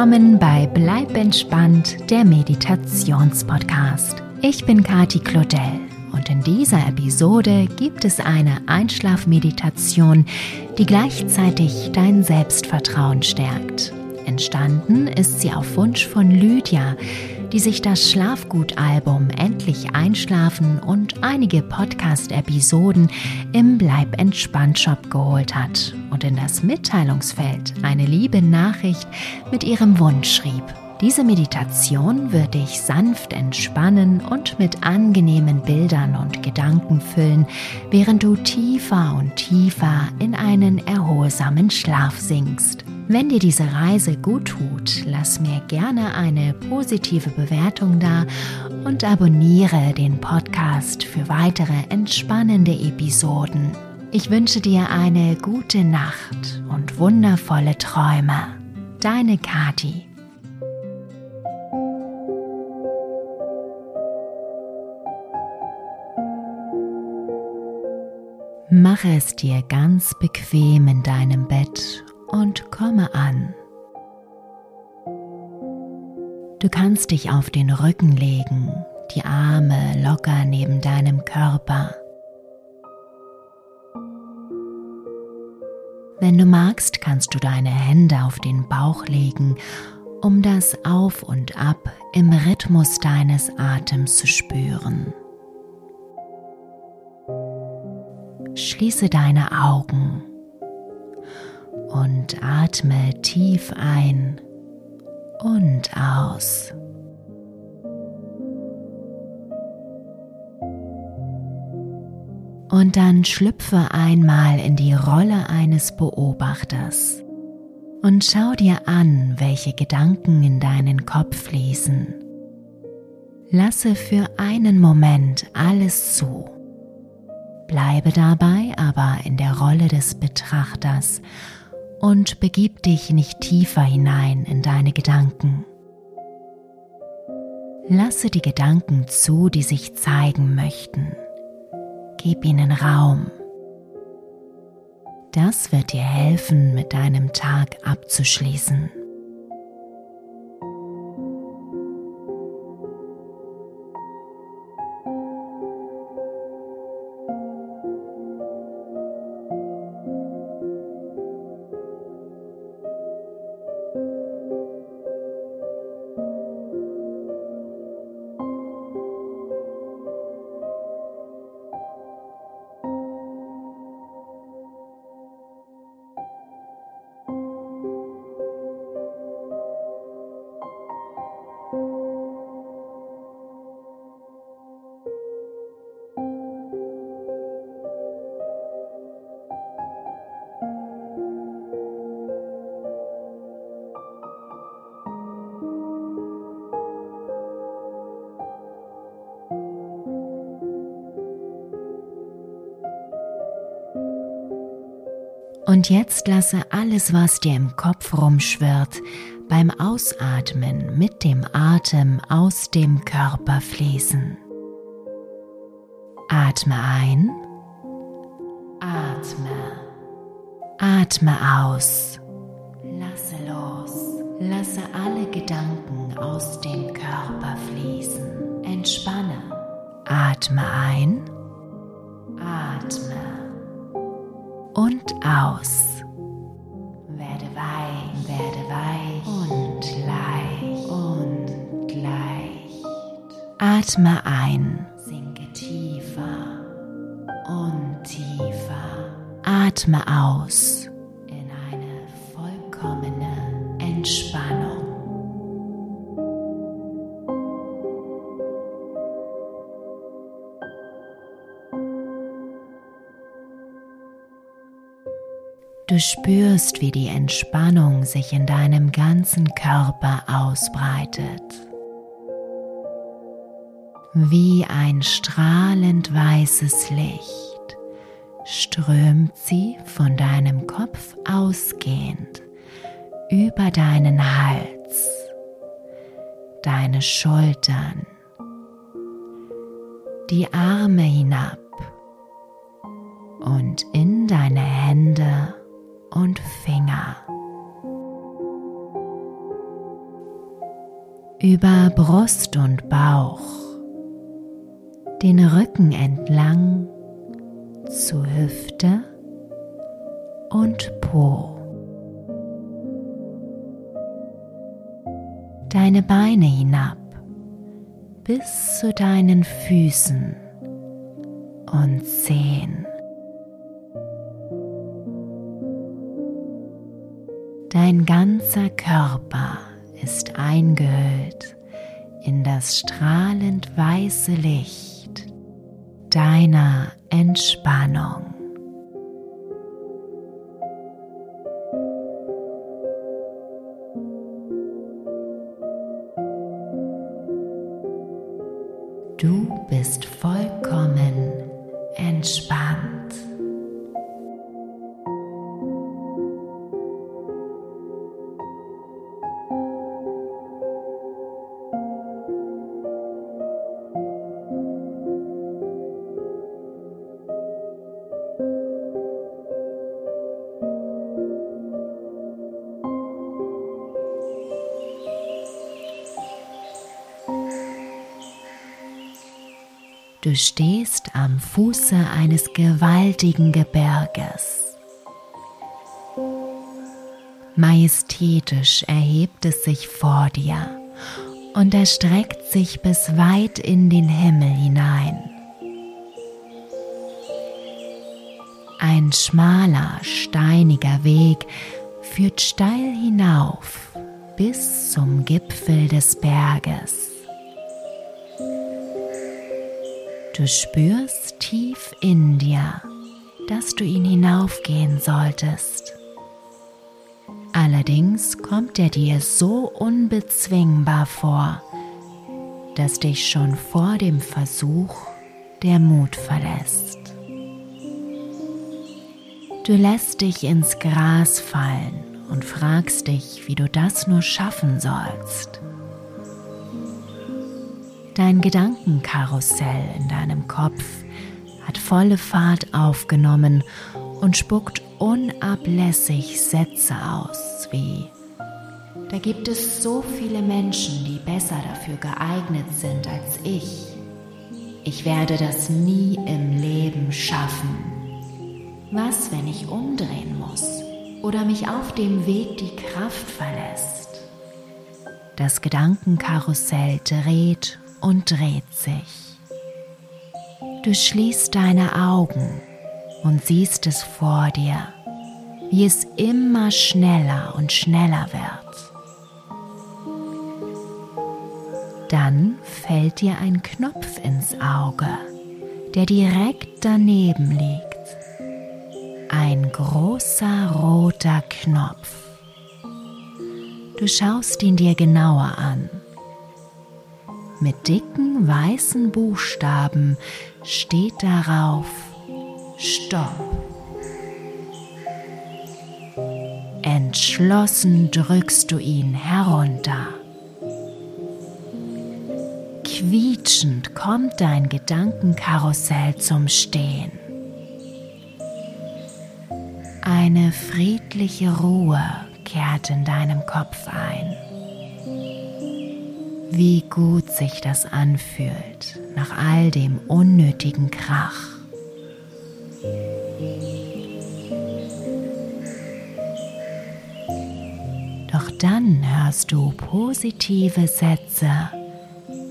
Willkommen bei Bleib entspannt, der Meditationspodcast. Ich bin Kati Claudel und in dieser Episode gibt es eine Einschlafmeditation, die gleichzeitig dein Selbstvertrauen stärkt. Entstanden ist sie auf Wunsch von Lydia, die sich das Schlafgut-Album Endlich Einschlafen und einige Podcast-Episoden im Bleib entspannt Shop geholt hat und in das Mitteilungsfeld eine liebe Nachricht mit ihrem Wunsch schrieb. Diese Meditation wird dich sanft entspannen und mit angenehmen Bildern und Gedanken füllen, während du tiefer und tiefer in einen erholsamen Schlaf sinkst. Wenn dir diese Reise gut tut, lass mir gerne eine positive Bewertung da und abonniere den Podcast für weitere entspannende Episoden. Ich wünsche dir eine gute Nacht und wundervolle Träume. Deine Kati. Mache es dir ganz bequem in deinem Bett und komme an. Du kannst dich auf den Rücken legen, die Arme locker neben deinem Körper. Wenn du magst, kannst du deine Hände auf den Bauch legen, um das Auf und Ab im Rhythmus deines Atems zu spüren. Schließe deine Augen und atme tief ein und aus. Und dann schlüpfe einmal in die Rolle eines Beobachters und schau dir an, welche Gedanken in deinen Kopf fließen. Lasse für einen Moment alles zu. Bleibe dabei aber in der Rolle des Betrachters und begib dich nicht tiefer hinein in deine Gedanken. Lasse die Gedanken zu, die sich zeigen möchten. Gib ihnen Raum. Das wird dir helfen, mit deinem Tag abzuschließen. Und jetzt lasse alles, was dir im Kopf rumschwirrt, beim Ausatmen mit dem Atem aus dem Körper fließen. Atme ein. Atme. Atme aus. Lasse los. Lasse alle Gedanken aus dem Körper fließen. Entspanne. Atme ein. Atme aus. Werde weich, werde weich und leicht und leicht. Atme ein, sinke tiefer und tiefer. Atme aus in eine vollkommene Entspannung. Spürst, wie die Entspannung sich in deinem ganzen Körper ausbreitet. Wie ein strahlend weißes Licht strömt sie von deinem Kopf ausgehend über deinen Hals, deine Schultern, die Arme hinab und in deine Hände über Brust und Bauch, den Rücken entlang zu Hüfte und Po. Deine Beine hinab bis zu deinen Füßen und Zehen. Dein ganzer Körper ist eingehüllt in das strahlend weiße Licht deiner Entspannung. Du bist vollkommen entspannt. Du stehst am Fuße eines gewaltigen Gebirges. Majestätisch erhebt es sich vor dir und erstreckt sich bis weit in den Himmel hinein. Ein schmaler, steiniger Weg führt steil hinauf bis zum Gipfel des Berges. Du spürst tief in dir, dass du ihn hinaufgehen solltest. Allerdings kommt er dir so unbezwingbar vor, dass dich schon vor dem Versuch der Mut verlässt. Du lässt dich ins Gras fallen und fragst dich, wie du das nur schaffen sollst. Dein Gedankenkarussell in deinem Kopf hat volle Fahrt aufgenommen und spuckt unablässig Sätze aus wie Da gibt es so viele Menschen, die besser dafür geeignet sind als ich. Ich werde das nie im Leben schaffen. Was, wenn ich umdrehen muss oder mich auf dem Weg die Kraft verlässt? Das Gedankenkarussell dreht und dreht sich. Du schließt deine Augen und siehst es vor dir, wie es immer schneller und schneller wird. Dann fällt dir ein Knopf ins Auge, der direkt daneben liegt. Ein großer roter Knopf. Du schaust ihn dir genauer an mit dicken weißen Buchstaben steht darauf Stopp. Entschlossen drückst du ihn herunter. Quietschend kommt dein Gedankenkarussell zum Stehen. Eine friedliche Ruhe kehrt in deinem Kopf ein wie gut sich das anfühlt nach all dem unnötigen Krach. Doch dann hörst du positive Sätze,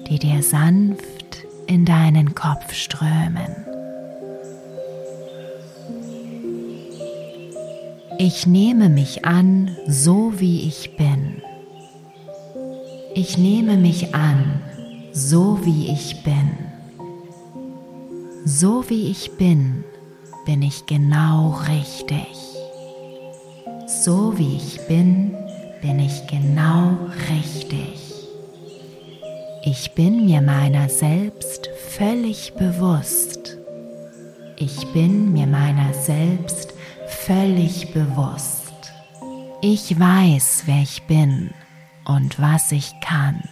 die dir sanft in deinen Kopf strömen. Ich nehme mich an, so wie ich bin. Ich nehme mich an, so wie ich bin. So wie ich bin, bin ich genau richtig. So wie ich bin, bin ich genau richtig. Ich bin mir meiner selbst völlig bewusst. Ich bin mir meiner selbst völlig bewusst. Ich weiß, wer ich bin und was ich kann.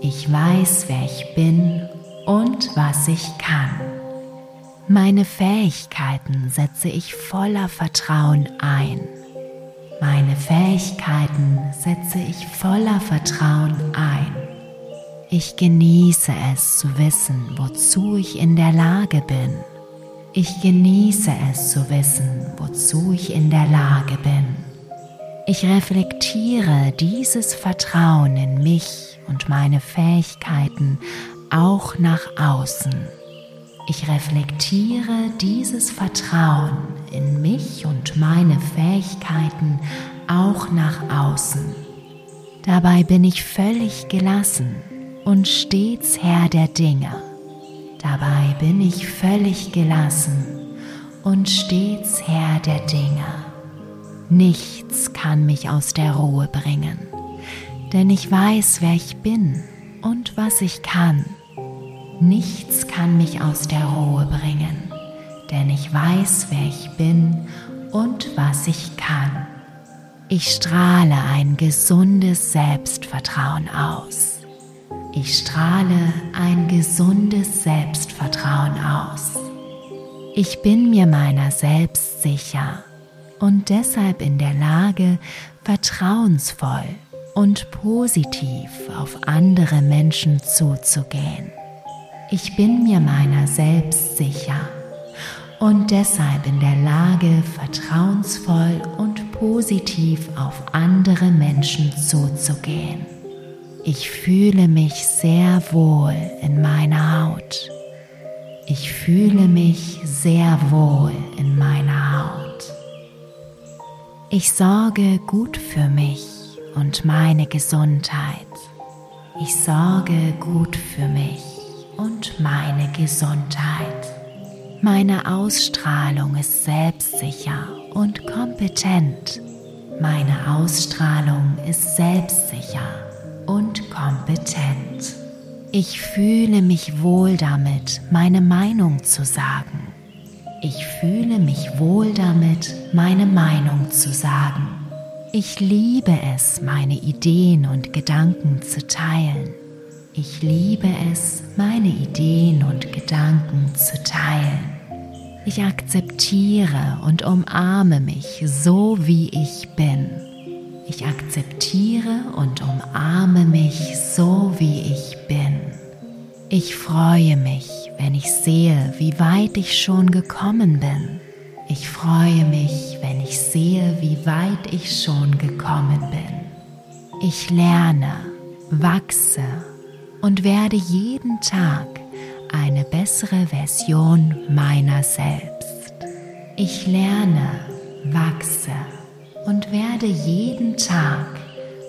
Ich weiß, wer ich bin und was ich kann. Meine Fähigkeiten setze ich voller Vertrauen ein. Meine Fähigkeiten setze ich voller Vertrauen ein. Ich genieße es zu wissen, wozu ich in der Lage bin. Ich genieße es zu wissen, wozu ich in der Lage bin. Ich reflektiere dieses Vertrauen in mich und meine Fähigkeiten auch nach außen. Ich reflektiere dieses Vertrauen in mich und meine Fähigkeiten auch nach außen. Dabei bin ich völlig gelassen und stets Herr der Dinge. Dabei bin ich völlig gelassen und stets Herr der Dinge. Nichts kann mich aus der Ruhe bringen, denn ich weiß, wer ich bin und was ich kann. Nichts kann mich aus der Ruhe bringen, denn ich weiß, wer ich bin und was ich kann. Ich strahle ein gesundes Selbstvertrauen aus. Ich strahle ein gesundes Selbstvertrauen aus. Ich bin mir meiner selbst sicher und deshalb in der Lage, vertrauensvoll und positiv auf andere Menschen zuzugehen. Ich bin mir meiner selbst sicher und deshalb in der Lage, vertrauensvoll und positiv auf andere Menschen zuzugehen. Ich fühle mich sehr wohl in meiner Haut. Ich fühle mich sehr wohl in meiner Haut. Ich sorge gut für mich und meine Gesundheit. Ich sorge gut für mich und meine Gesundheit. Meine Ausstrahlung ist selbstsicher und kompetent. Meine Ausstrahlung ist selbstsicher und kompetent. Ich fühle mich wohl damit, meine Meinung zu sagen. Ich fühle mich wohl damit, meine Meinung zu sagen. Ich liebe es, meine Ideen und Gedanken zu teilen. Ich liebe es, meine Ideen und Gedanken zu teilen. Ich akzeptiere und umarme mich so, wie ich bin. Ich akzeptiere und umarme mich so, wie ich bin. Ich freue mich, wenn ich sehe, wie weit ich schon gekommen bin. Ich freue mich, wenn ich sehe, wie weit ich schon gekommen bin. Ich lerne, wachse und werde jeden Tag eine bessere Version meiner selbst. Ich lerne, wachse und werde jeden Tag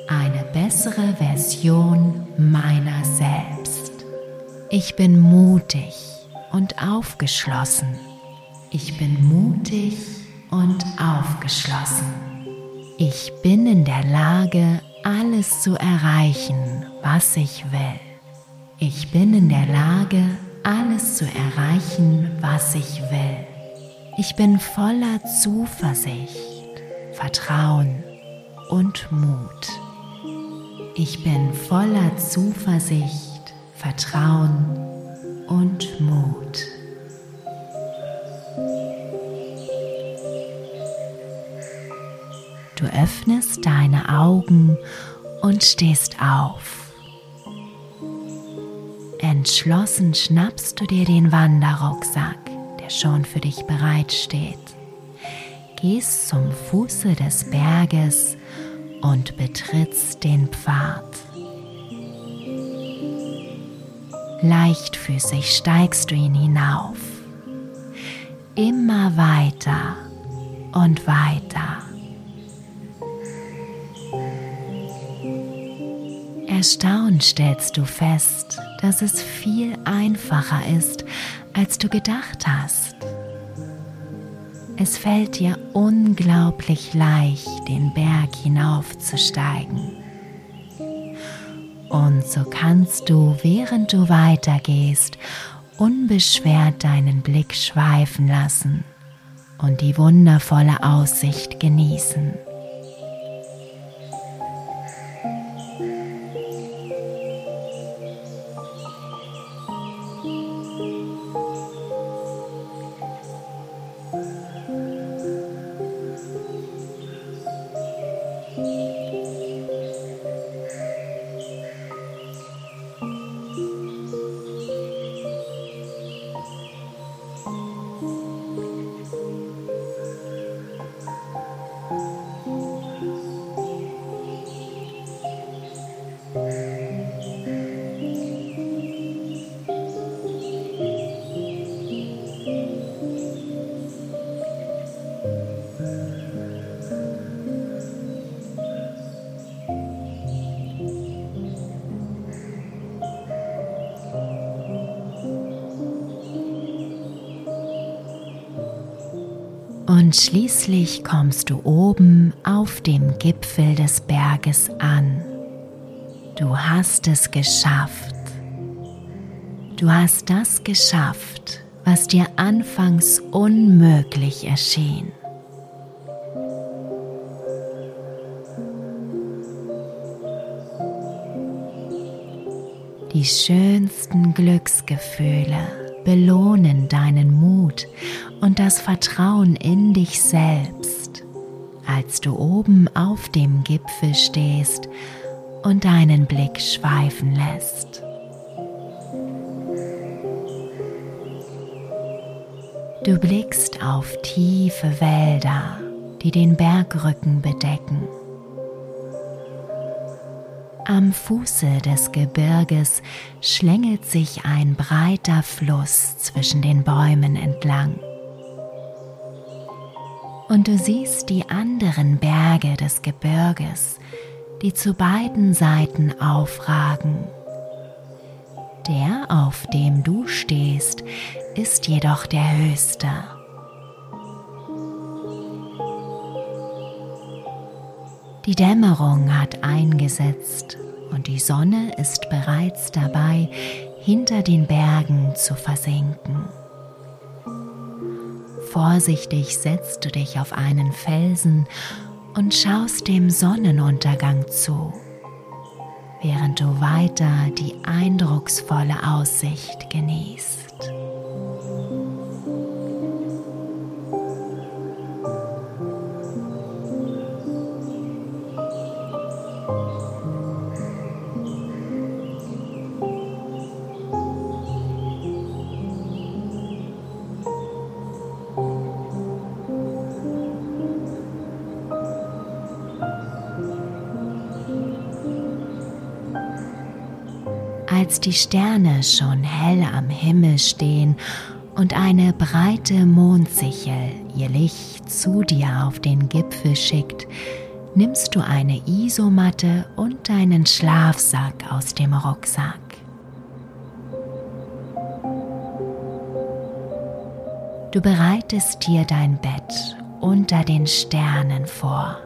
eine bessere Version meiner selbst. Ich bin mutig und aufgeschlossen. Ich bin mutig und aufgeschlossen. Ich bin in der Lage, alles zu erreichen, was ich will. Ich bin in der Lage, alles zu erreichen, was ich will. Ich bin voller Zuversicht, Vertrauen und Mut. Ich bin voller Zuversicht, Vertrauen und Mut. Du öffnest deine Augen und stehst auf. Entschlossen schnappst du dir den Wanderrucksack, der schon für dich bereitsteht. Gehst zum Fuße des Berges und betrittst den Pfad. Leichtfüßig steigst du ihn hinauf. Immer weiter und weiter. Erstaunt stellst du fest, dass es viel einfacher ist, als du gedacht hast. Es fällt dir unglaublich leicht, den Berg hinaufzusteigen. Und so kannst du, während du weitergehst, unbeschwert deinen Blick schweifen lassen und die wundervolle Aussicht genießen. Und schließlich kommst du oben auf dem Gipfel des Berges an. Du hast es geschafft. Du hast das geschafft, was dir anfangs unmöglich erschien. Die schönsten Glücksgefühle belohnen deinen Mut und das Vertrauen in dich selbst, als du oben auf dem Gipfel stehst und deinen Blick schweifen lässt. Du blickst auf tiefe Wälder, die den Bergrücken bedecken. Am Fuße des Gebirges schlängelt sich ein breiter Fluss zwischen den Bäumen entlang. Und du siehst die anderen Berge des Gebirges, die zu beiden Seiten aufragen. Der, auf dem du stehst, ist jedoch der höchste. Dämmerung hat eingesetzt und die Sonne ist bereits dabei, hinter den Bergen zu versinken. Vorsichtig setzt du dich auf einen Felsen und schaust dem Sonnenuntergang zu, während du weiter die eindrucksvolle Aussicht genießt. Als die Sterne schon hell am Himmel stehen und eine breite Mondsichel ihr Licht zu dir auf den Gipfel schickt, nimmst du eine Isomatte und deinen Schlafsack aus dem Rucksack. Du bereitest dir dein Bett unter den Sternen vor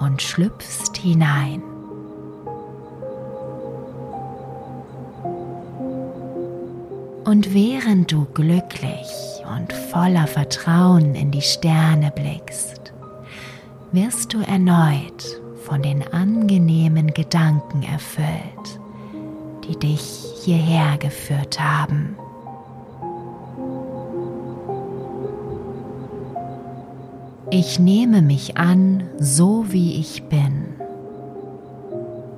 und schlüpfst hinein. Und während du glücklich und voller Vertrauen in die Sterne blickst, wirst du erneut von den angenehmen Gedanken erfüllt, die dich hierher geführt haben. Ich nehme mich an, so wie ich bin.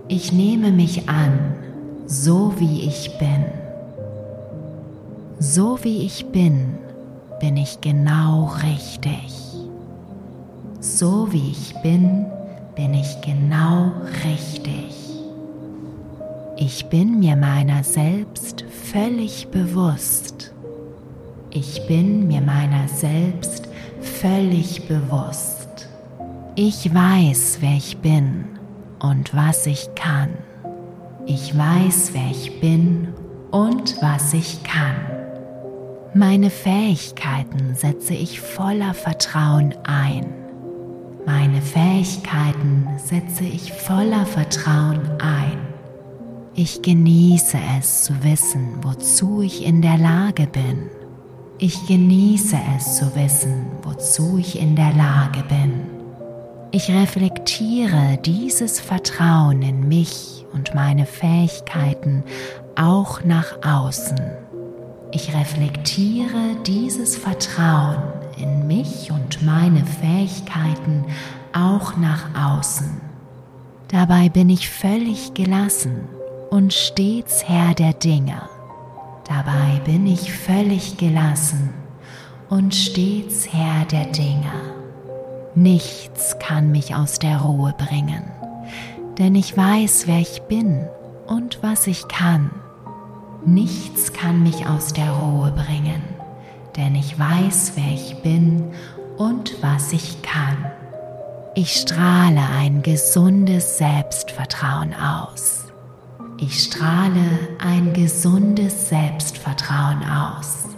Ich nehme mich an, so wie ich bin. So wie ich bin, bin ich genau richtig. So wie ich bin, bin ich genau richtig. Ich bin mir meiner selbst völlig bewusst. Ich bin mir meiner selbst völlig bewusst. Ich weiß, wer ich bin und was ich kann. Ich weiß, wer ich bin und was ich kann. Meine Fähigkeiten setze ich voller Vertrauen ein. Meine Fähigkeiten setze ich voller Vertrauen ein. Ich genieße es zu wissen, wozu ich in der Lage bin. Ich genieße es zu wissen, wozu ich in der Lage bin. Ich reflektiere dieses Vertrauen in mich und meine Fähigkeiten auch nach außen. Ich reflektiere dieses Vertrauen in mich und meine Fähigkeiten auch nach außen. Dabei bin ich völlig gelassen und stets Herr der Dinge. Dabei bin ich völlig gelassen und stets Herr der Dinge. Nichts kann mich aus der Ruhe bringen, denn ich weiß, wer ich bin und was ich kann. Nichts kann mich aus der Ruhe bringen, denn ich weiß, wer ich bin und was ich kann. Ich strahle ein gesundes Selbstvertrauen aus. Ich strahle ein gesundes Selbstvertrauen aus.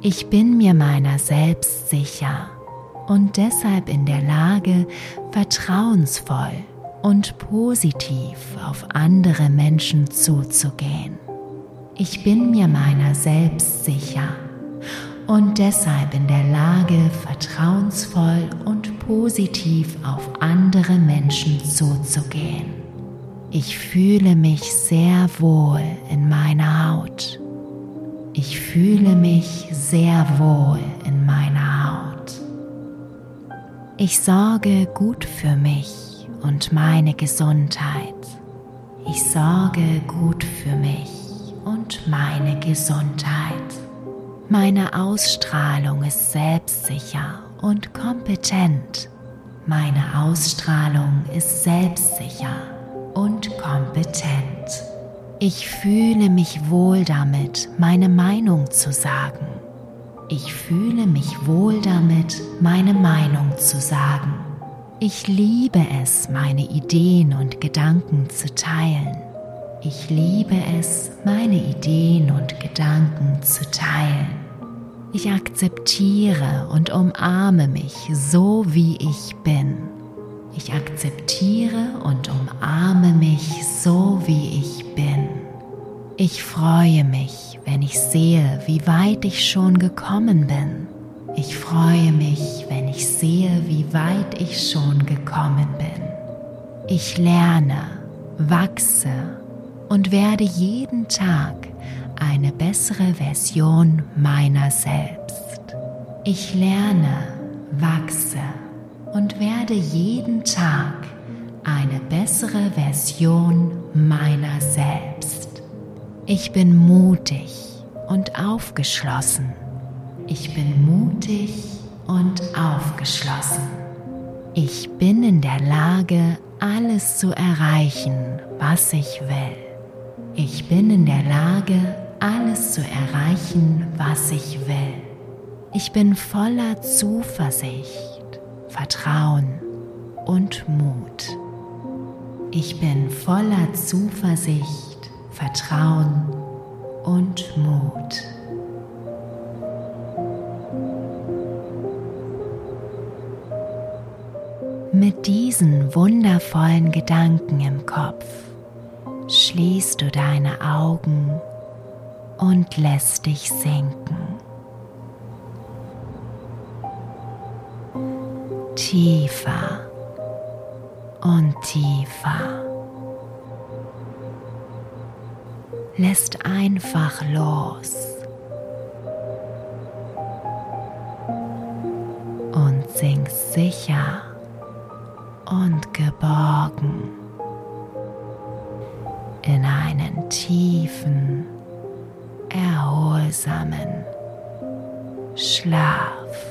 Ich bin mir meiner selbst sicher und deshalb in der Lage, vertrauensvoll und positiv auf andere Menschen zuzugehen. Ich bin mir meiner selbst sicher und deshalb in der Lage, vertrauensvoll und positiv auf andere Menschen zuzugehen. Ich fühle mich sehr wohl in meiner Haut. Ich fühle mich sehr wohl in meiner Haut. Ich sorge gut für mich und meine Gesundheit. Ich sorge gut für mich und meine Gesundheit. Meine Ausstrahlung ist selbstsicher und kompetent. Meine Ausstrahlung ist selbstsicher und kompetent. Ich fühle mich wohl damit, meine Meinung zu sagen. Ich fühle mich wohl damit, meine Meinung zu sagen. Ich liebe es, meine Ideen und Gedanken zu teilen. Ich liebe es, meine Ideen und Gedanken zu teilen. Ich akzeptiere und umarme mich so, wie ich bin. Ich akzeptiere und umarme mich so, wie ich bin. Ich freue mich, wenn ich sehe, wie weit ich schon gekommen bin. Ich freue mich, wenn ich sehe, wie weit ich schon gekommen bin. Ich lerne, wachse und werde jeden Tag eine bessere Version meiner selbst. Ich lerne, wachse und werde jeden Tag eine bessere Version meiner selbst. Ich bin mutig und aufgeschlossen. Ich bin mutig und aufgeschlossen. Ich bin in der Lage, alles zu erreichen, was ich will. Ich bin in der Lage, alles zu erreichen, was ich will. Ich bin voller Zuversicht, Vertrauen und Mut. Ich bin voller Zuversicht, Vertrauen und Mut. Mit diesen wundervollen Gedanken im Kopf schließt du deine Augen und lässt dich sinken. Tiefer und tiefer. lässt einfach los und sinkst sicher und geborgen in einen tiefen, erholsamen Schlaf.